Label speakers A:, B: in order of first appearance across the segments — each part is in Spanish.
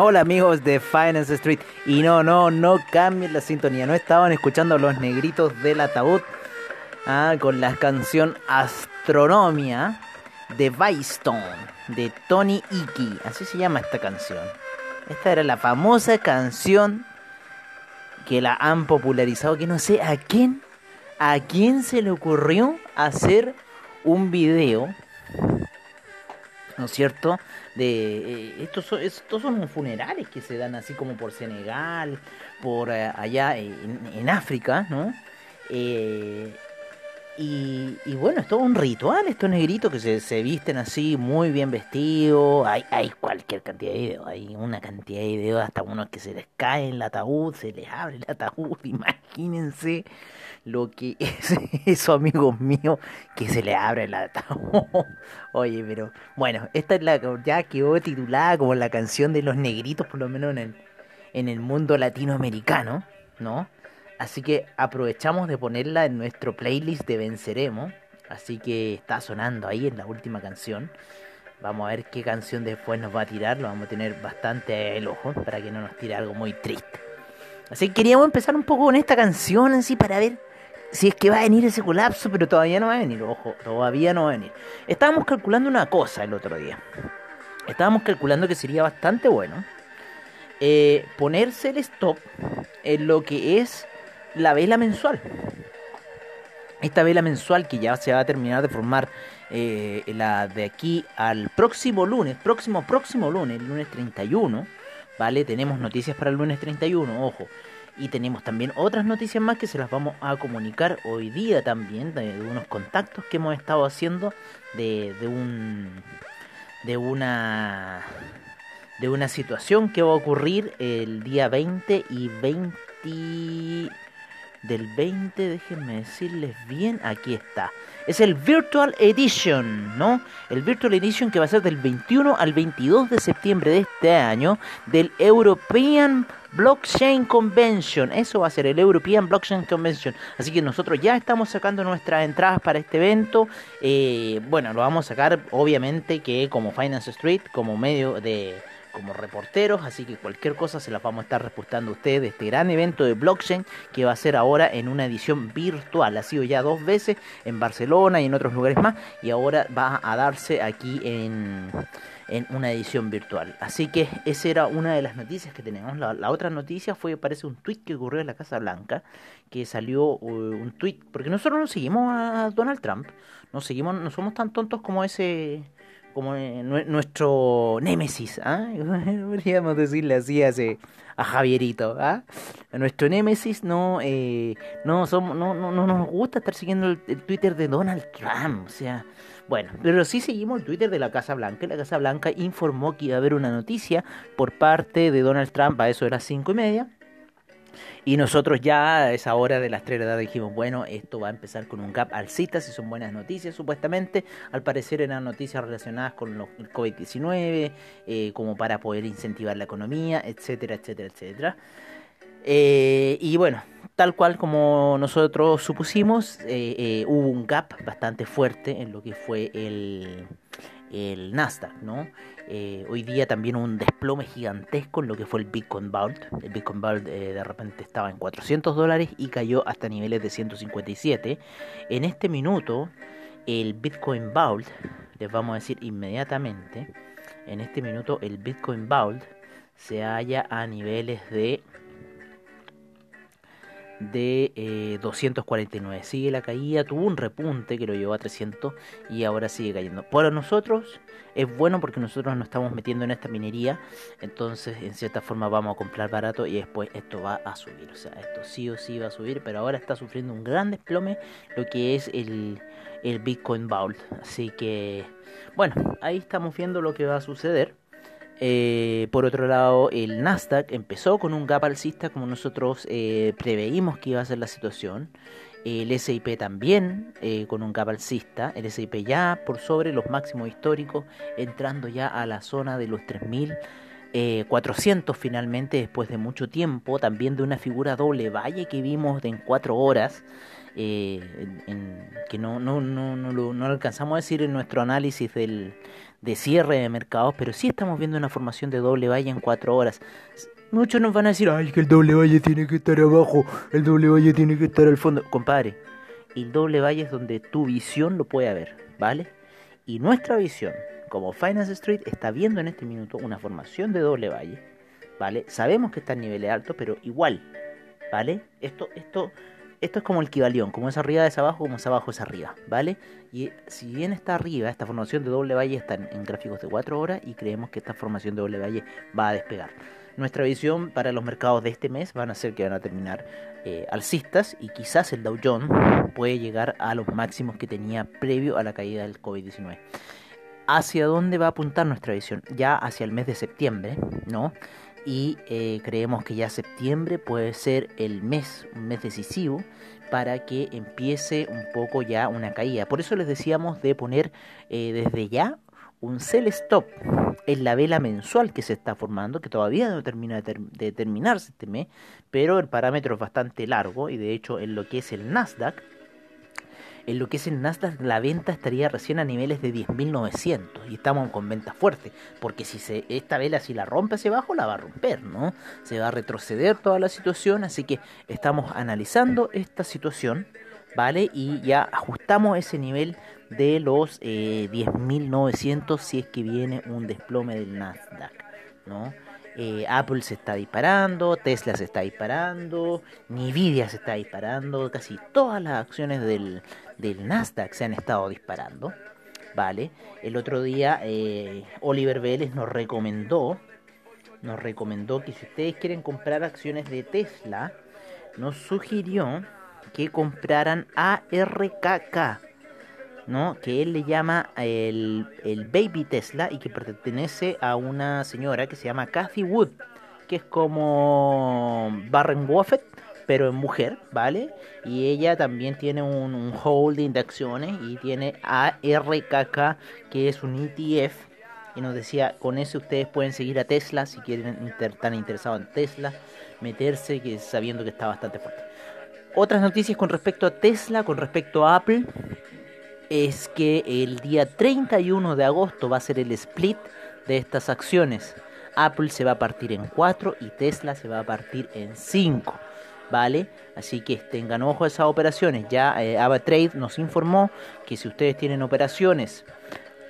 A: Hola amigos de Finance Street. Y no, no, no cambien la sintonía. No estaban escuchando los negritos del ataúd ah, con la canción Astronomia de Bystone, de Tony Iki. Así se llama esta canción. Esta era la famosa canción que la han popularizado, que no sé a quién, a quién se le ocurrió hacer un video, ¿no es cierto? De eh, estos, son, estos son funerales que se dan así como por Senegal, por eh, allá en, en, África, ¿no? Eh, y, y, bueno, es todo un ritual, estos negritos que se, se visten así muy bien vestidos. Hay, hay cualquier cantidad de videos, hay una cantidad de videos, hasta unos que se les cae el ataúd, se les abre el ataúd. Imagínense lo que es eso, amigos míos, que se les abre el ataúd. Oye, pero bueno, esta es la ya quedó titulada como la canción de los negritos, por lo menos en el, en el mundo latinoamericano, ¿no? Así que aprovechamos de ponerla en nuestro playlist de Venceremos. Así que está sonando ahí en la última canción. Vamos a ver qué canción después nos va a tirar. Lo vamos a tener bastante el ojo para que no nos tire algo muy triste. Así que queríamos empezar un poco con esta canción así para ver si es que va a venir ese colapso, pero todavía no va a venir. Ojo, todavía no va a venir. Estábamos calculando una cosa el otro día. Estábamos calculando que sería bastante bueno eh, ponerse el stop en lo que es la vela mensual. Esta vela mensual que ya se va a terminar de formar eh, la de aquí al próximo lunes, próximo, próximo lunes, lunes 31, ¿vale? Tenemos noticias para el lunes 31, ojo. Y tenemos también otras noticias más que se las vamos a comunicar hoy día también, de, unos contactos que hemos estado haciendo, de, de un... de una de una situación que va a ocurrir el día 20 y 20 del 20, déjenme decirles bien, aquí está. Es el Virtual Edition, ¿no? El Virtual Edition que va a ser del 21 al 22 de septiembre de este año del European Blockchain Convention. Eso va a ser el European Blockchain Convention. Así que nosotros ya estamos sacando nuestras entradas para este evento. Eh, bueno, lo vamos a sacar obviamente que como Finance Street, como medio de como reporteros, así que cualquier cosa se las vamos a estar repostando a ustedes de este gran evento de blockchain que va a ser ahora en una edición virtual. Ha sido ya dos veces en Barcelona y en otros lugares más y ahora va a darse aquí en, en una edición virtual. Así que esa era una de las noticias que tenemos. La, otra noticia fue, parece, un tweet que ocurrió en la Casa Blanca, que salió uh, un tweet, porque nosotros no seguimos a Donald Trump, no seguimos, no somos tan tontos como ese como nuestro némesis, ¿ah? podríamos decirle así a, a Javierito, ¿ah? nuestro némesis no, eh, no, somos, no, no, no nos gusta estar siguiendo el, el, Twitter de Donald Trump, o sea, bueno, pero sí seguimos el Twitter de la Casa Blanca. La Casa Blanca informó que iba a haber una noticia por parte de Donald Trump a eso de las cinco y media y nosotros ya a esa hora de las 3 de la tarde dijimos, bueno, esto va a empezar con un gap alcista, si son buenas noticias, supuestamente. Al parecer eran noticias relacionadas con el COVID-19, eh, como para poder incentivar la economía, etcétera, etcétera, etcétera. Eh, y bueno, tal cual como nosotros supusimos, eh, hubo un gap bastante fuerte en lo que fue el, el Nasdaq, ¿no? Eh, hoy día también un desplome gigantesco en lo que fue el Bitcoin Vault. El Bitcoin Vault eh, de repente estaba en 400 dólares y cayó hasta niveles de 157. En este minuto, el Bitcoin Vault, les vamos a decir inmediatamente, en este minuto el Bitcoin Vault se halla a niveles de de eh, 249. Sigue la caída, tuvo un repunte que lo llevó a 300 y ahora sigue cayendo. Para nosotros es bueno porque nosotros nos estamos metiendo en esta minería, entonces en cierta forma vamos a comprar barato y después esto va a subir. O sea, esto sí o sí va a subir, pero ahora está sufriendo un gran desplome lo que es el, el Bitcoin Vault. Así que, bueno, ahí estamos viendo lo que va a suceder. Eh, por otro lado, el Nasdaq empezó con un gap alcista como nosotros eh, preveímos que iba a ser la situación. El SIP también eh, con un gap alcista. El SIP ya por sobre los máximos históricos, entrando ya a la zona de los 3000 400 finalmente después de mucho tiempo, también de una figura doble valle que vimos en 4 horas, eh, que no, no, no, no, lo, no alcanzamos a decir en nuestro análisis del, de cierre de mercados, pero sí estamos viendo una formación de doble valle en 4 horas. Muchos nos van a decir, ay, que el doble valle tiene que estar abajo, el doble valle tiene que estar al fondo. Compadre, el doble valle es donde tu visión lo puede ver, ¿vale? Y nuestra visión como Finance Street está viendo en este minuto una formación de doble valle, ¿vale? Sabemos que está en niveles altos, pero igual, ¿vale? Esto, esto, esto es como el equivalión, como es arriba es abajo, como es abajo es arriba, ¿vale? Y si bien está arriba, esta formación de doble valle está en, gráficos de 4 horas y creemos que esta formación de doble valle va a despegar. Nuestra visión para los mercados de este mes van a ser que van a terminar eh, alcistas y quizás el Dow Jones puede llegar a los máximos que tenía previo a la caída del COVID-19 hacia dónde va a apuntar nuestra visión, ya hacia el mes de septiembre, ¿no? Y eh, creemos que ya septiembre puede ser el mes, un mes decisivo, para que empiece un poco ya una caída. Por eso les decíamos de poner eh, desde ya un sell stop en la vela mensual que se está formando, que todavía no termina de, terminarse este mes, pero el parámetro es bastante largo y de hecho en lo que es el Nasdaq, en lo que es el Nasdaq la venta estaría recién a niveles de 10.900 y estamos con ventas fuertes, porque si se, esta vela si la rompe hacia abajo la va a romper, ¿no? Se va a retroceder toda la situación, así que estamos analizando esta situación, ¿vale? Y ya ajustamos ese nivel de los 10.900 eh, si es que viene un desplome del Nasdaq, ¿no? Eh, Apple se está disparando, Tesla se está disparando, Nvidia se está disparando, casi todas las acciones del, del Nasdaq se han estado disparando. Vale, el otro día eh, Oliver Vélez nos recomendó, nos recomendó que si ustedes quieren comprar acciones de Tesla, nos sugirió que compraran ARKK, ¿no? que él le llama el, el, Baby Tesla y que pertenece a una señora que se llama Cathy Wood, que es como Barren Buffett, pero en mujer, ¿vale? Y ella también tiene un, holding de acciones y tiene ARKK, que es un ETF. Y nos decía, con eso ustedes pueden seguir a Tesla si quieren estar interesados en Tesla, meterse, que sabiendo que está bastante fuerte. Otras noticias con respecto a Tesla, con respecto a Apple, es que el día 31 de agosto va a ser el split de estas acciones. Apple se va a partir en 4 y Tesla se va a partir en 5. ¿vale? Así que tengan ojo a esas operaciones. Ya eh, AvaTrade nos informó que si ustedes tienen operaciones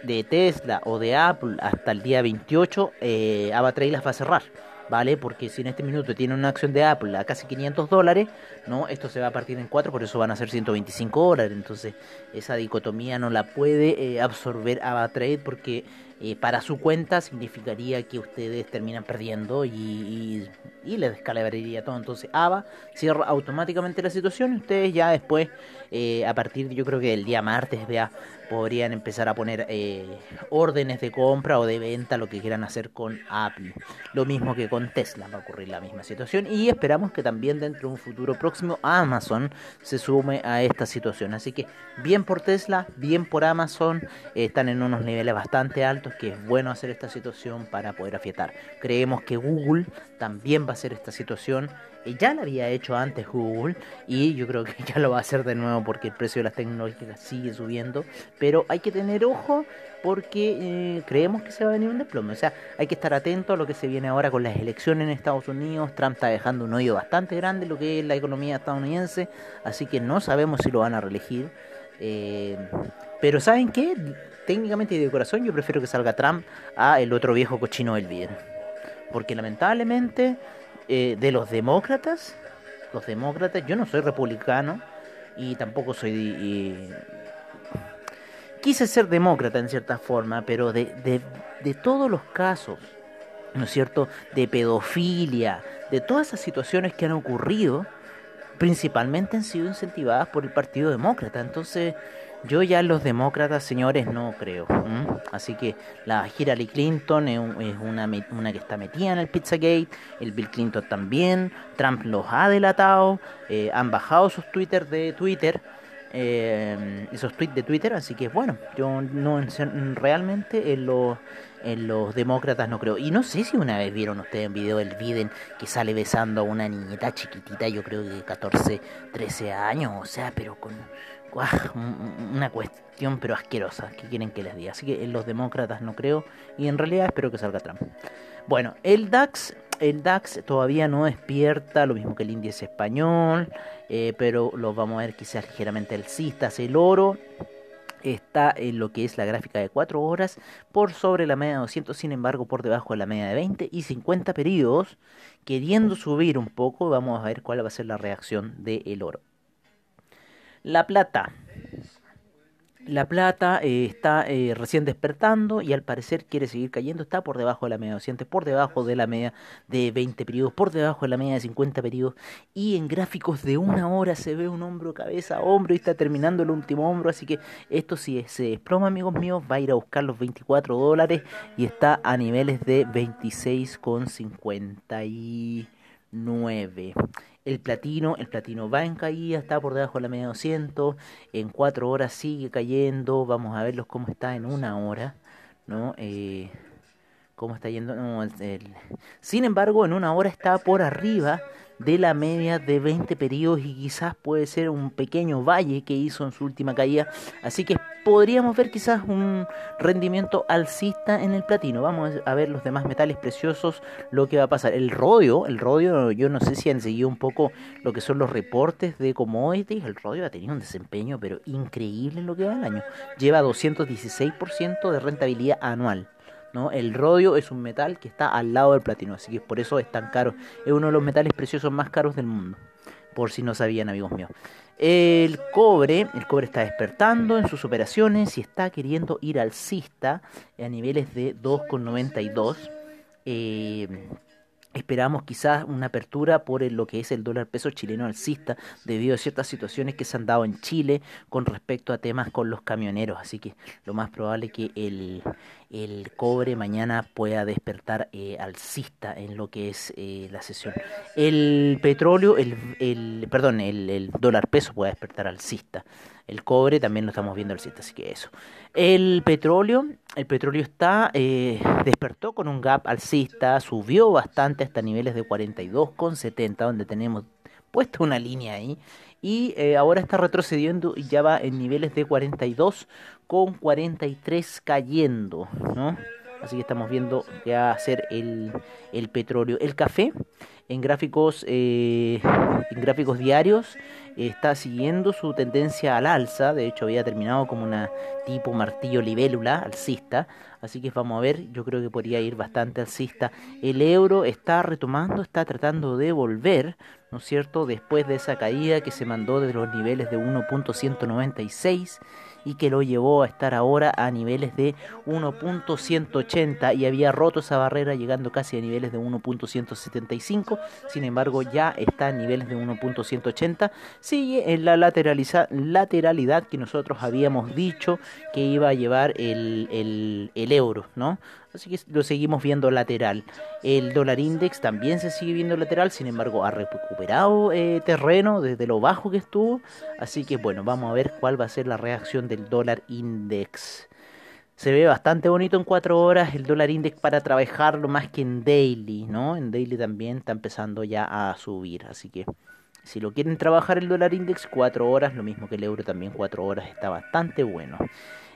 A: de Tesla o de Apple hasta el día 28, eh, AvaTrade las va a cerrar. ¿Vale? Porque si en este minuto tienen una acción de Apple a casi 500 dólares, ¿no? Esto se va a partir en 4, por eso van a ser 125 dólares. Entonces, esa dicotomía no la puede eh, absorber AvaTrade porque eh, para su cuenta significaría que ustedes terminan perdiendo y, y les descalabraría todo. Entonces AVA cierra automáticamente la situación y ustedes ya después, eh, a partir yo creo que del día martes ya podrían empezar a poner eh, órdenes de compra o de venta, lo que quieran hacer con Apple. Lo mismo que con Tesla va a ocurrir la misma situación y esperamos que también dentro de un futuro próximo Amazon se sume a esta situación. Así que bien por Tesla, bien por Amazon, están en unos niveles bastante altos que es bueno hacer esta situación para poder afietar. Creemos que Google también va a hacer esta situación ya lo había hecho antes Google y yo creo que ya lo va a hacer de nuevo porque el precio de las tecnológicas sigue subiendo. Pero hay que tener ojo porque eh, creemos que se va a venir un desplome. O sea, hay que estar atento a lo que se viene ahora con las elecciones en Estados Unidos. Trump está dejando un hoyo bastante grande en lo que es la economía estadounidense, así que no sabemos si lo van a reelegir. Eh, pero ¿saben qué? Técnicamente y de corazón yo prefiero que salga Trump a el otro viejo cochino del bien. Porque lamentablemente eh, de los demócratas, los demócratas, yo no soy republicano y tampoco soy... quise ser demócrata en cierta forma, pero de, de, de todos los casos, ¿no es cierto?, de pedofilia, de todas esas situaciones que han ocurrido, principalmente han sido incentivadas por el Partido Demócrata. Entonces, yo ya los demócratas, señores, no creo. Así que la Hillary Clinton es, una, una, que está metida en el Pizzagate, el Bill Clinton también, Trump los ha delatado, eh, han bajado sus Twitter de Twitter, eh, esos tweets de Twitter, así que bueno, yo no realmente en los, en los demócratas no creo. Y no sé si una vez vieron ustedes un video del Biden que sale besando a una niñita chiquitita, yo creo que 14, 13 años, o sea, pero con una cuestión pero asquerosa, que quieren que les diga. Así que en los demócratas no creo y en realidad espero que salga Trump. Bueno, el DAX el DAX todavía no despierta, lo mismo que el índice español, eh, pero lo vamos a ver quizás ligeramente alcistas. El oro está en lo que es la gráfica de 4 horas por sobre la media de 200, sin embargo por debajo de la media de 20 y 50 periodos, queriendo subir un poco, vamos a ver cuál va a ser la reacción del oro. La plata la plata eh, está eh, recién despertando y al parecer quiere seguir cayendo. Está por debajo de la media de 200, por debajo de la media de 20 periodos, por debajo de la media de 50 periodos. Y en gráficos de una hora se ve un hombro, cabeza, hombro y está terminando el último hombro. Así que esto si se desploma, amigos míos, va a ir a buscar los 24 dólares y está a niveles de 26,59 el platino, el platino va en caída, está por debajo de la media 200, en 4 horas sigue cayendo, vamos a verlos cómo está en una hora, ¿no? Eh, cómo está yendo, sin embargo en una hora está por arriba de la media de 20 periodos y quizás puede ser un pequeño valle que hizo en su última caída. Así que podríamos ver quizás un rendimiento alcista en el platino. Vamos a ver los demás metales preciosos, lo que va a pasar. El rodio, el rodio, yo no sé si han seguido un poco lo que son los reportes de commodities. El rodio ha tenido un desempeño pero increíble en lo que va el año. Lleva 216% de rentabilidad anual. ¿no? El rodio es un metal que está al lado del platino, así que por eso es tan caro. Es uno de los metales preciosos más caros del mundo, por si no sabían, amigos míos. El cobre, el cobre está despertando en sus operaciones y está queriendo ir alcista a niveles de 2,92. Eh, Esperamos quizás una apertura por lo que es el dólar peso chileno alcista debido a ciertas situaciones que se han dado en Chile con respecto a temas con los camioneros. Así que lo más probable es que el, el cobre mañana pueda despertar eh, alcista en lo que es eh, la sesión. El petróleo, el, el perdón, el, el dólar peso pueda despertar alcista. El cobre también lo estamos viendo alcista, así que eso. El petróleo, el petróleo está, eh, despertó con un gap alcista, subió bastante hasta niveles de 42,70, donde tenemos puesta una línea ahí, y eh, ahora está retrocediendo y ya va en niveles de 42,43 cayendo, ¿no? Así que estamos viendo que va a ser el, el petróleo. El café en gráficos, eh, en gráficos diarios está siguiendo su tendencia al alza, de hecho había terminado como una tipo martillo libélula alcista, así que vamos a ver, yo creo que podría ir bastante alcista. El euro está retomando, está tratando de volver, ¿no es cierto?, después de esa caída que se mandó de los niveles de 1.196 y que lo llevó a estar ahora a niveles de 1.180 y había roto esa barrera llegando casi a niveles de 1.175, sin embargo ya está a niveles de 1.180, sigue en la lateralidad que nosotros habíamos dicho que iba a llevar el, el, el euro, ¿no? Así que lo seguimos viendo lateral. El dólar index también se sigue viendo lateral, sin embargo ha recuperado eh, terreno desde lo bajo que estuvo. Así que bueno, vamos a ver cuál va a ser la reacción del dólar index. Se ve bastante bonito en 4 horas el dólar index para trabajarlo más que en daily, ¿no? En daily también está empezando ya a subir, así que si lo quieren trabajar el dólar index 4 horas, lo mismo que el euro también 4 horas está bastante bueno.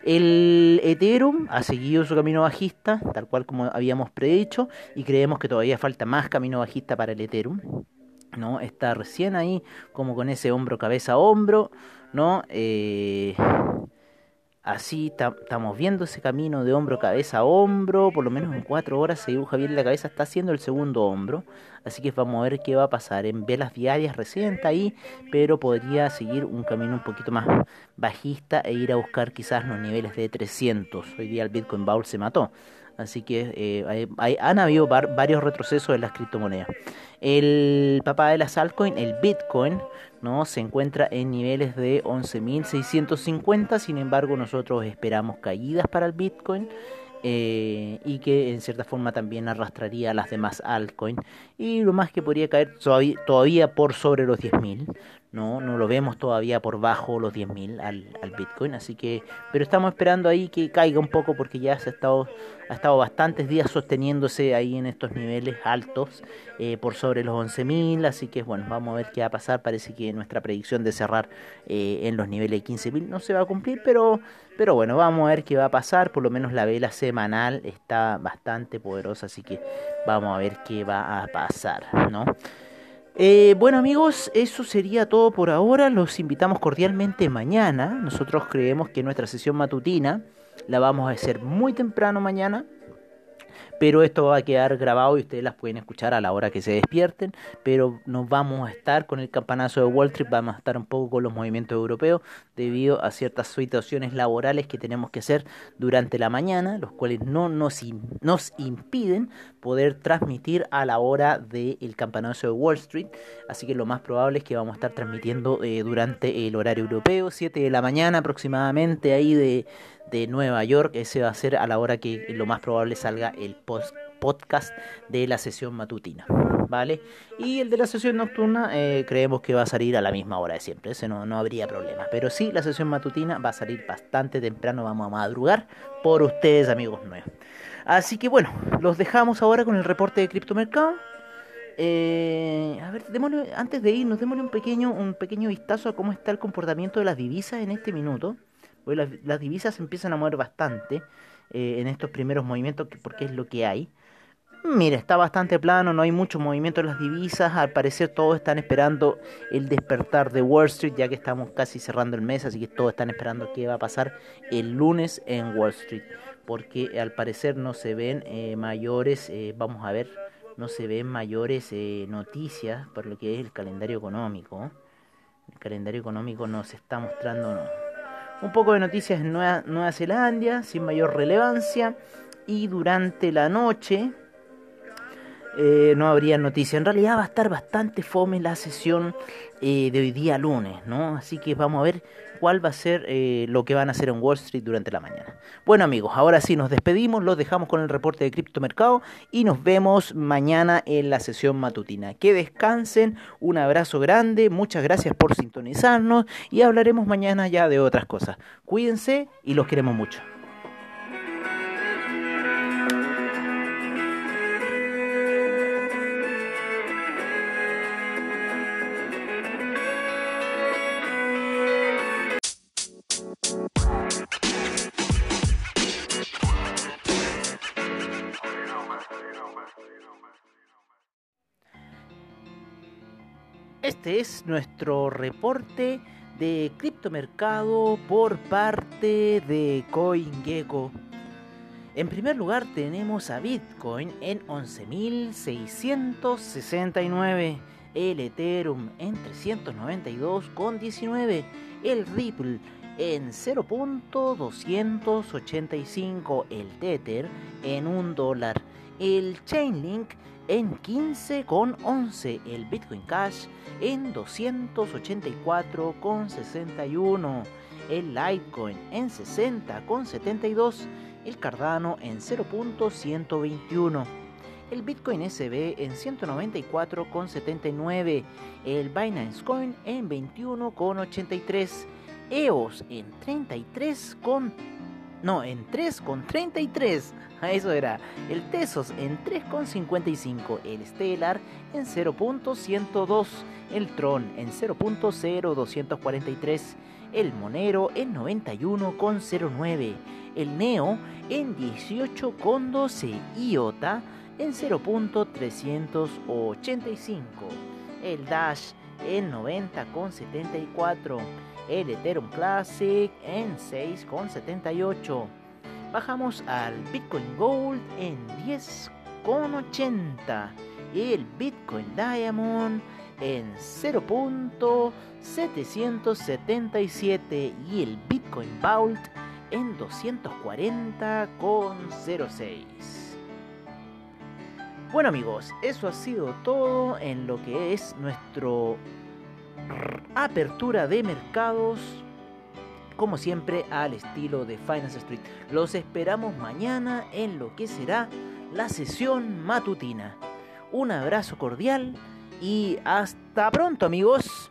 A: El Ethereum ha seguido su camino bajista, tal cual como habíamos predicho, y creemos que todavía falta más camino bajista para el Ethereum. ¿no? Está recién ahí, como con ese hombro, cabeza, hombro, ¿no? Eh, Así estamos viendo ese camino de hombro, cabeza a hombro, por lo menos en cuatro horas se dibuja bien la cabeza, está haciendo el segundo hombro, así que vamos a ver qué va a pasar. En velas diarias recién está ahí, pero podría seguir un camino un poquito más bajista e ir a buscar quizás los niveles de 300. Hoy día el Bitcoin Bowl se mató, así que eh, han habido varios retrocesos en las criptomonedas. El papá de las altcoins, el Bitcoin, ¿no? se encuentra en niveles de 11.650, sin embargo nosotros esperamos caídas para el Bitcoin. Eh, y que en cierta forma también arrastraría a las demás altcoins y lo más que podría caer todavía, por sobre los 10.000 no, no lo vemos todavía por bajo los 10.000 al, al Bitcoin, así que, pero estamos esperando ahí que caiga un poco porque ya se ha estado, ha estado bastantes días sosteniéndose ahí en estos niveles altos eh, por sobre los 11.000, así que bueno, vamos a ver qué va a pasar, parece que nuestra predicción de cerrar eh, en los niveles de 15.000 no se va a cumplir, pero, pero bueno, vamos a ver qué va a pasar, por lo menos la vela semanal está bastante poderosa, así que vamos a ver qué va a pasar, ¿no? Eh, bueno amigos, eso sería todo por ahora. Los invitamos cordialmente mañana. Nosotros creemos que nuestra sesión matutina la vamos a hacer muy temprano mañana pero esto va a quedar grabado y ustedes las pueden escuchar a la hora que se despierten, pero nos vamos a estar con el campanazo de Wall Street, vamos a estar un poco con los movimientos europeos debido a ciertas situaciones laborales que tenemos que hacer durante la mañana, los cuales no nos, impiden poder transmitir a la hora del campanazo de Wall Street, así que lo más probable es que vamos a estar transmitiendo eh, durante el horario europeo, 7 de la mañana aproximadamente ahí de de Nueva York. Ese va a ser a la hora que lo más probable salga el post podcast de la sesión matutina. ¿Vale? Y el de la sesión nocturna eh, creemos que va a salir a la misma hora de siempre. Ese no, no habría problema. Pero sí, la sesión matutina va a salir bastante temprano. Vamos a madrugar por ustedes, amigos nuevos. Así que bueno, los dejamos ahora con el reporte de criptomercado. Eh, a ver, démosle, antes de irnos, démosle un pequeño, un pequeño vistazo a cómo está el comportamiento de las divisas en este minuto. Hoy las, divisas empiezan a mover bastante eh, en estos primeros movimientos porque es lo que hay. Mira, está bastante plano, no hay mucho movimiento en las divisas. Al parecer todos están esperando el despertar de Wall Street, ya que estamos casi cerrando el mes, así que todos están esperando qué va a pasar el lunes en Wall Street. Porque al parecer no se ven eh, mayores, eh, vamos a ver, no se ven mayores noticias por lo que es el calendario económico. El calendario económico nos está mostrando... un poco de noticias en Nueva, Nueva Zelanda, sin mayor relevancia. Y durante la noche eh, no habría noticias. En realidad va a estar bastante fome la sesión eh, de hoy día lunes, ¿no? Así que vamos a ver cuál va a ser eh, lo que van a hacer en Wall Street durante la mañana. Bueno amigos, ahora sí nos despedimos, los dejamos con el reporte de criptomercado y nos vemos mañana en la sesión matutina. Que descansen, un abrazo grande, muchas gracias por sintonizarnos y hablaremos mañana ya de otras cosas. Cuídense y los queremos mucho. Este es nuestro reporte de criptomercado por parte de CoinGecko. En primer lugar tenemos a Bitcoin en 11.669, el Ethereum en 392,19, el Ripple en 0.285, el Tether en 1 dólar, el Chainlink en 15,11, el Bitcoin Cash en 284,61, el Litecoin en 60,72, el Cardano en 0.121, el Bitcoin SB en 194,79, el Binance Coin en 21,83, EOS en 33, no, en 3,33 eso era. El Tesos en 3,55. El Stellar en 0.102. El Tron en 0.0243. El Monero en 91,09. El Neo en 18,12. IOTA en 0.385. El Dash en 90,74. El Ethereum Classic en 6,78 bajamos al Bitcoin Gold en 10,80 y el Bitcoin Diamond en 0.777 y el Bitcoin Vault en 240,06. Bueno amigos, eso ha sido todo en lo que es nuestro apertura de mercados como siempre al estilo de Finance Street. Los esperamos mañana en lo que será la sesión matutina. Un abrazo cordial y hasta pronto amigos.